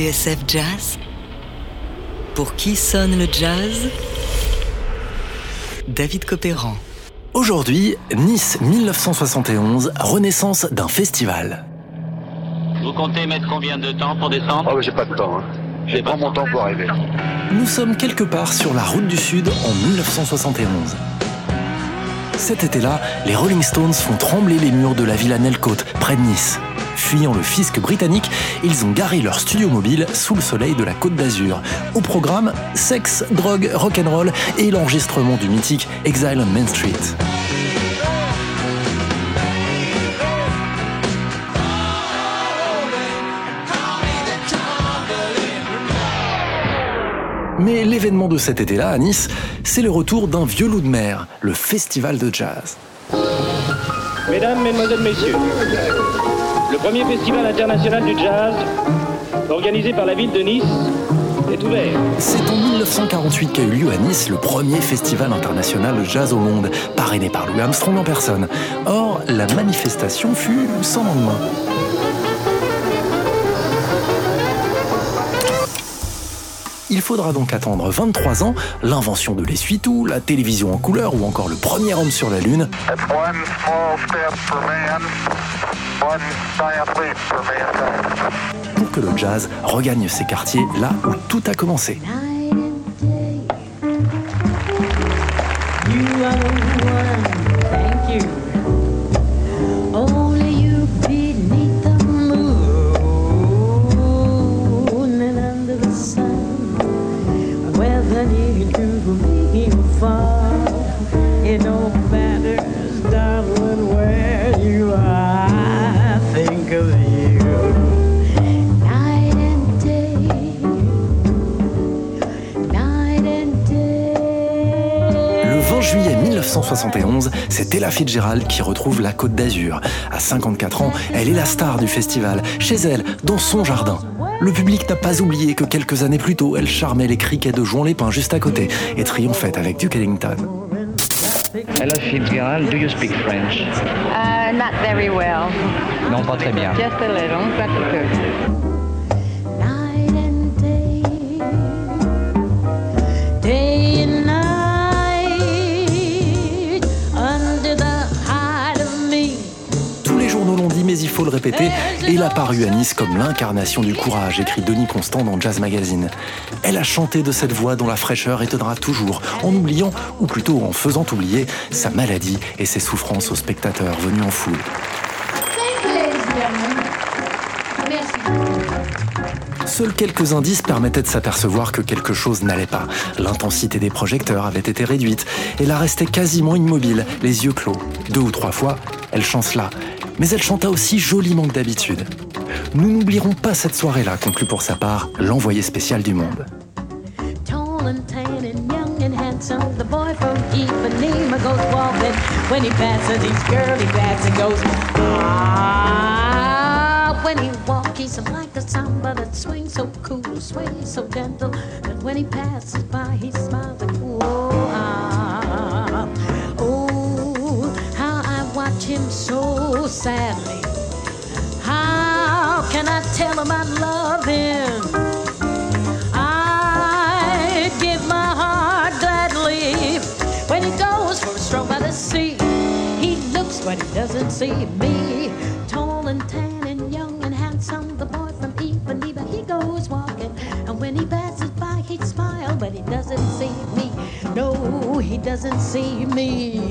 TSF Jazz Pour qui sonne le jazz? David Copéran. Aujourd'hui, Nice 1971, renaissance d'un festival. Vous comptez mettre combien de temps pour descendre? Oh, mais j'ai pas de temps. Hein. J'ai pas mon temps pour arriver. Nous sommes quelque part sur la route du Sud en 1971. Cet été-là, les Rolling Stones font trembler les murs de la villa Nelcote, près de Nice. Fuyant le fisc britannique, ils ont garé leur studio mobile sous le soleil de la Côte d'Azur. Au programme, sexe, drogue, rock'n'roll et l'enregistrement du mythique Exile on Main Street. Mais l'événement de cet été-là à Nice, c'est le retour d'un vieux loup de mer, le Festival de Jazz. Mesdames, Mesdemoiselles, Messieurs, le premier festival international du jazz, organisé par la ville de Nice, est ouvert. C'est en 1948 qu'a eu lieu à Nice le premier festival international de jazz au monde, parrainé par Louis Armstrong en personne. Or, la manifestation fut sans lendemain. Il faudra donc attendre 23 ans, l'invention de l'essuie-tout, la télévision en couleur ou encore le premier homme sur la Lune That's one small step for man, pour que le jazz regagne ses quartiers là où tout a commencé. 1971, c'est Ella Fitzgerald qui retrouve la Côte d'Azur. À 54 ans, elle est la star du festival, chez elle, dans son jardin. Le public n'a pas oublié que quelques années plus tôt, elle charmait les criquets de Jouan Lépin juste à côté et triomphait avec Duke Ellington. Ella Fitzgerald, do you speak French? Uh, not very well. Non, pas très bien. Just a little, but good. Faut le répéter, elle a paru à Nice comme l'incarnation du courage, écrit Denis Constant dans Jazz Magazine. Elle a chanté de cette voix dont la fraîcheur étonnera toujours, en oubliant, ou plutôt en faisant oublier, sa maladie et ses souffrances aux spectateurs venus en foule. Seuls quelques indices permettaient de s'apercevoir que quelque chose n'allait pas. L'intensité des projecteurs avait été réduite et la restait quasiment immobile, les yeux clos. Deux ou trois fois, elle chancela. Mais elle chanta aussi joliment que d'habitude. Nous n'oublierons pas cette soirée-là, conclut pour sa part l'envoyé spécial du monde. I so sadly. How can I tell him I love him? I'd give my heart gladly when he goes for a stroll by the sea. He looks, but he doesn't see me. Tall and tan and young and handsome, the boy from Ipanema, he goes walking. And when he passes by, he'd smile, but he doesn't see me. No, he doesn't see me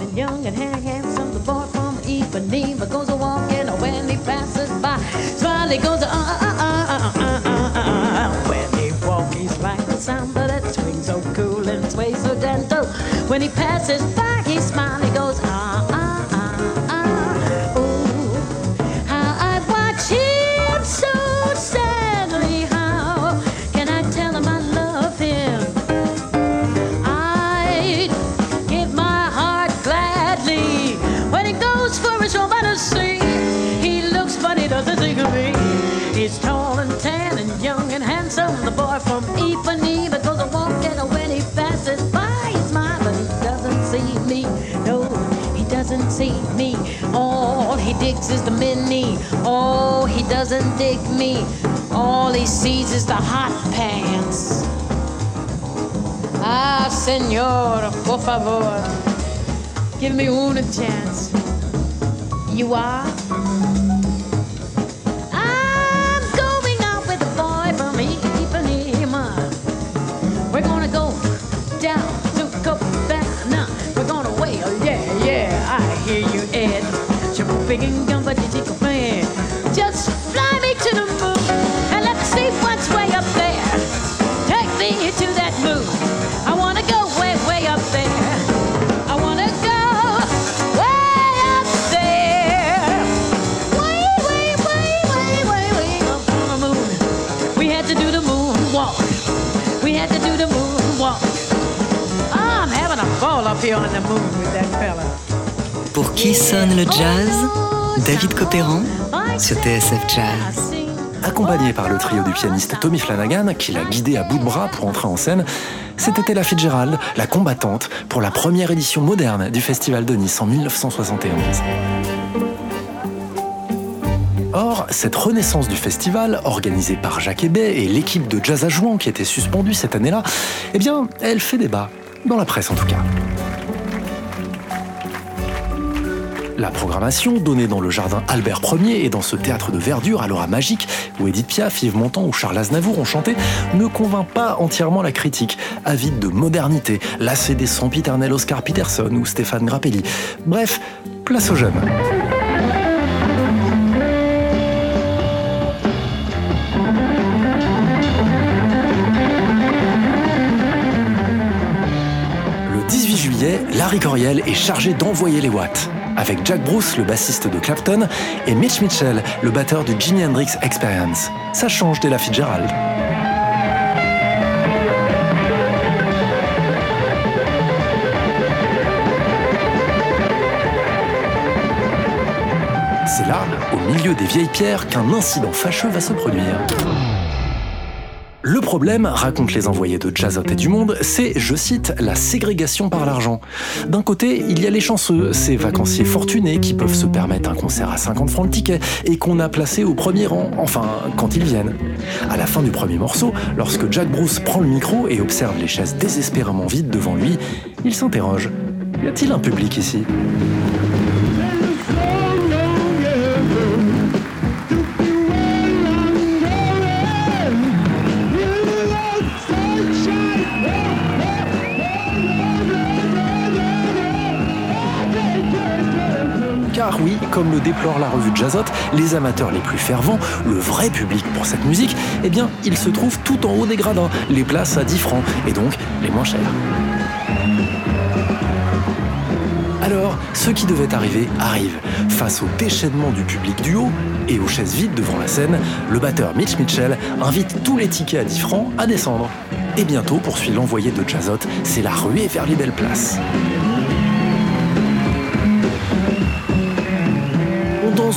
and young and handsome. The boy from Ipanema goes a walking when he passes by. Smiley goes a uh uh uh uh uh uh. uh, uh, uh when he walks, he's like the sound of that swing so cool and sway so gentle. When he passes digs is the mini. Oh, he doesn't dig me. All he sees is the hot pants. Ah, senor, por favor, give me one chance. You are? Just fly me to the moon and let's see what's way up there. Take me to that moon. I wanna go way, way up there. I wanna go way up there. Way, way, way, way, way, way up on the moon. We had to do the moon walk. We had to do the moon walk. I'm having a ball up here on the moon with that fella. Pour qui sonne le jazz David Copéran sur TSF Jazz. Accompagné par le trio du pianiste Tommy Flanagan, qui l'a guidé à bout de bras pour entrer en scène, c'était Ella Fitzgerald, la combattante, pour la première édition moderne du Festival de Nice en 1971. Or, cette renaissance du festival, organisée par Jacques Hébet et l'équipe de jazz à Jouan qui était suspendue cette année-là, eh bien, elle fait débat, dans la presse en tout cas. La programmation, donnée dans le jardin Albert Ier et dans ce théâtre de verdure à l'aura magique, où Edith Piaf, Yves Montand ou Charles Aznavour ont chanté, ne convainc pas entièrement la critique, avide de modernité, lassée des sempiternels Oscar Peterson ou Stéphane Grappelli. Bref, place aux jeunes. Le 18 juillet, Larry Coriel est chargé d'envoyer les watts avec Jack Bruce, le bassiste de Clapton, et Mitch Mitchell, le batteur du Jimi Hendrix Experience. Ça change dès la Fitzgerald. C'est là, au milieu des vieilles pierres, qu'un incident fâcheux va se produire. Le problème, racontent les envoyés de Jazzot et du Monde, c'est, je cite, la ségrégation par l'argent. D'un côté, il y a les chanceux, ces vacanciers fortunés qui peuvent se permettre un concert à 50 francs le ticket et qu'on a placé au premier rang, enfin, quand ils viennent. À la fin du premier morceau, lorsque Jack Bruce prend le micro et observe les chaises désespérément vides devant lui, il s'interroge. Y a-t-il un public ici? Comme le déplore la revue Jazzot, les amateurs les plus fervents, le vrai public pour cette musique, eh bien, ils se trouvent tout en haut des gradins, les places à 10 francs, et donc les moins chères. Alors, ce qui devait arriver arrive. Face au déchaînement du public du haut et aux chaises vides devant la scène, le batteur Mitch Mitchell invite tous les tickets à 10 francs à descendre. Et bientôt, poursuit l'envoyé de Jazzot, c'est la ruée vers les belles places.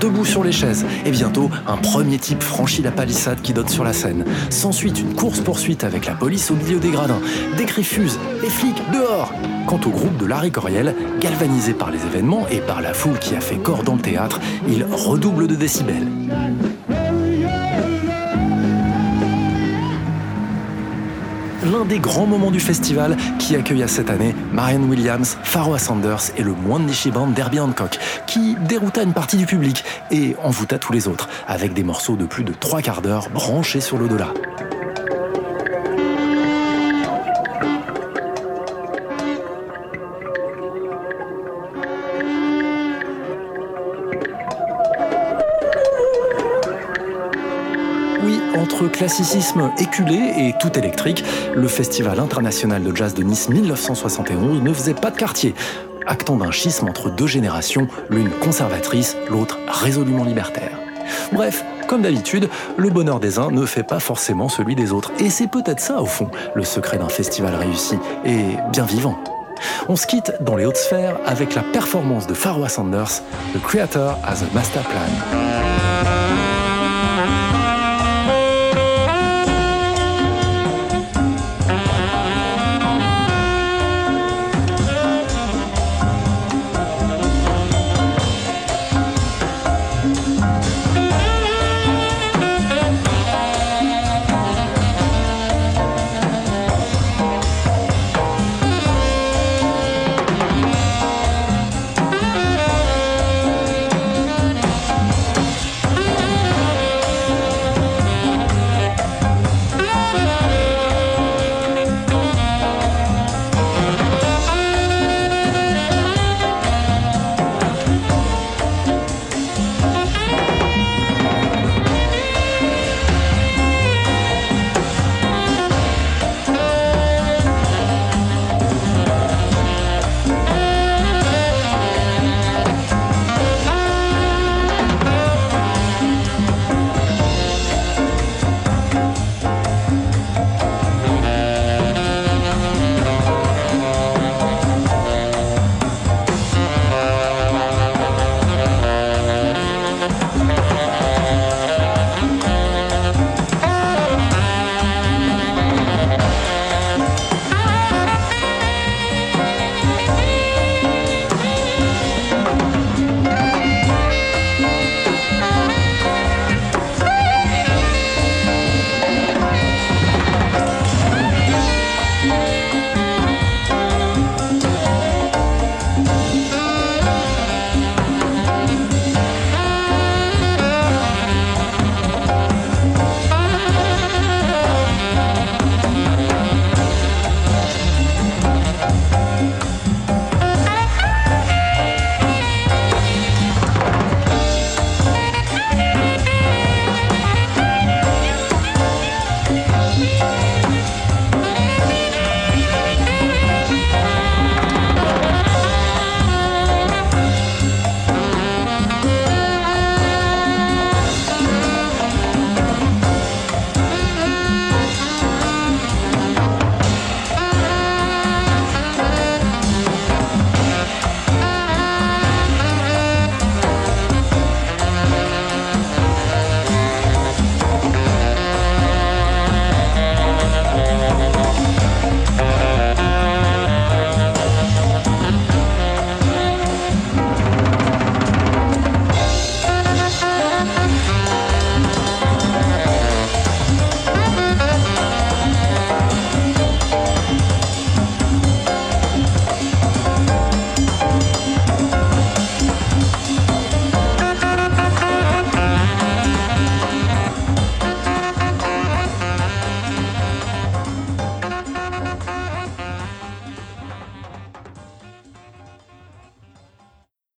Debout sur les chaises, et bientôt, un premier type franchit la palissade qui donne sur la scène. S'ensuit une course-poursuite avec la police au milieu des gradins. Des cris fusent, les flics dehors Quant au groupe de Larry Coriel, galvanisé par les événements et par la foule qui a fait corps dans le théâtre, il redouble de décibels. L'un des grands moments du festival qui accueilla cette année Marianne Williams, Pharoah Sanders et le Mwandishi Band d'Herbie Hancock, qui dérouta une partie du public et envoûta tous les autres, avec des morceaux de plus de trois quarts d'heure branchés sur l'au-delà. Classicisme éculé et tout électrique, le Festival international de jazz de Nice 1971 ne faisait pas de quartier, actant d'un schisme entre deux générations, l'une conservatrice, l'autre résolument libertaire. Bref, comme d'habitude, le bonheur des uns ne fait pas forcément celui des autres. Et c'est peut-être ça, au fond, le secret d'un festival réussi et bien vivant. On se quitte dans les hautes sphères avec la performance de Pharoah Sanders, The Creator as a Master Plan.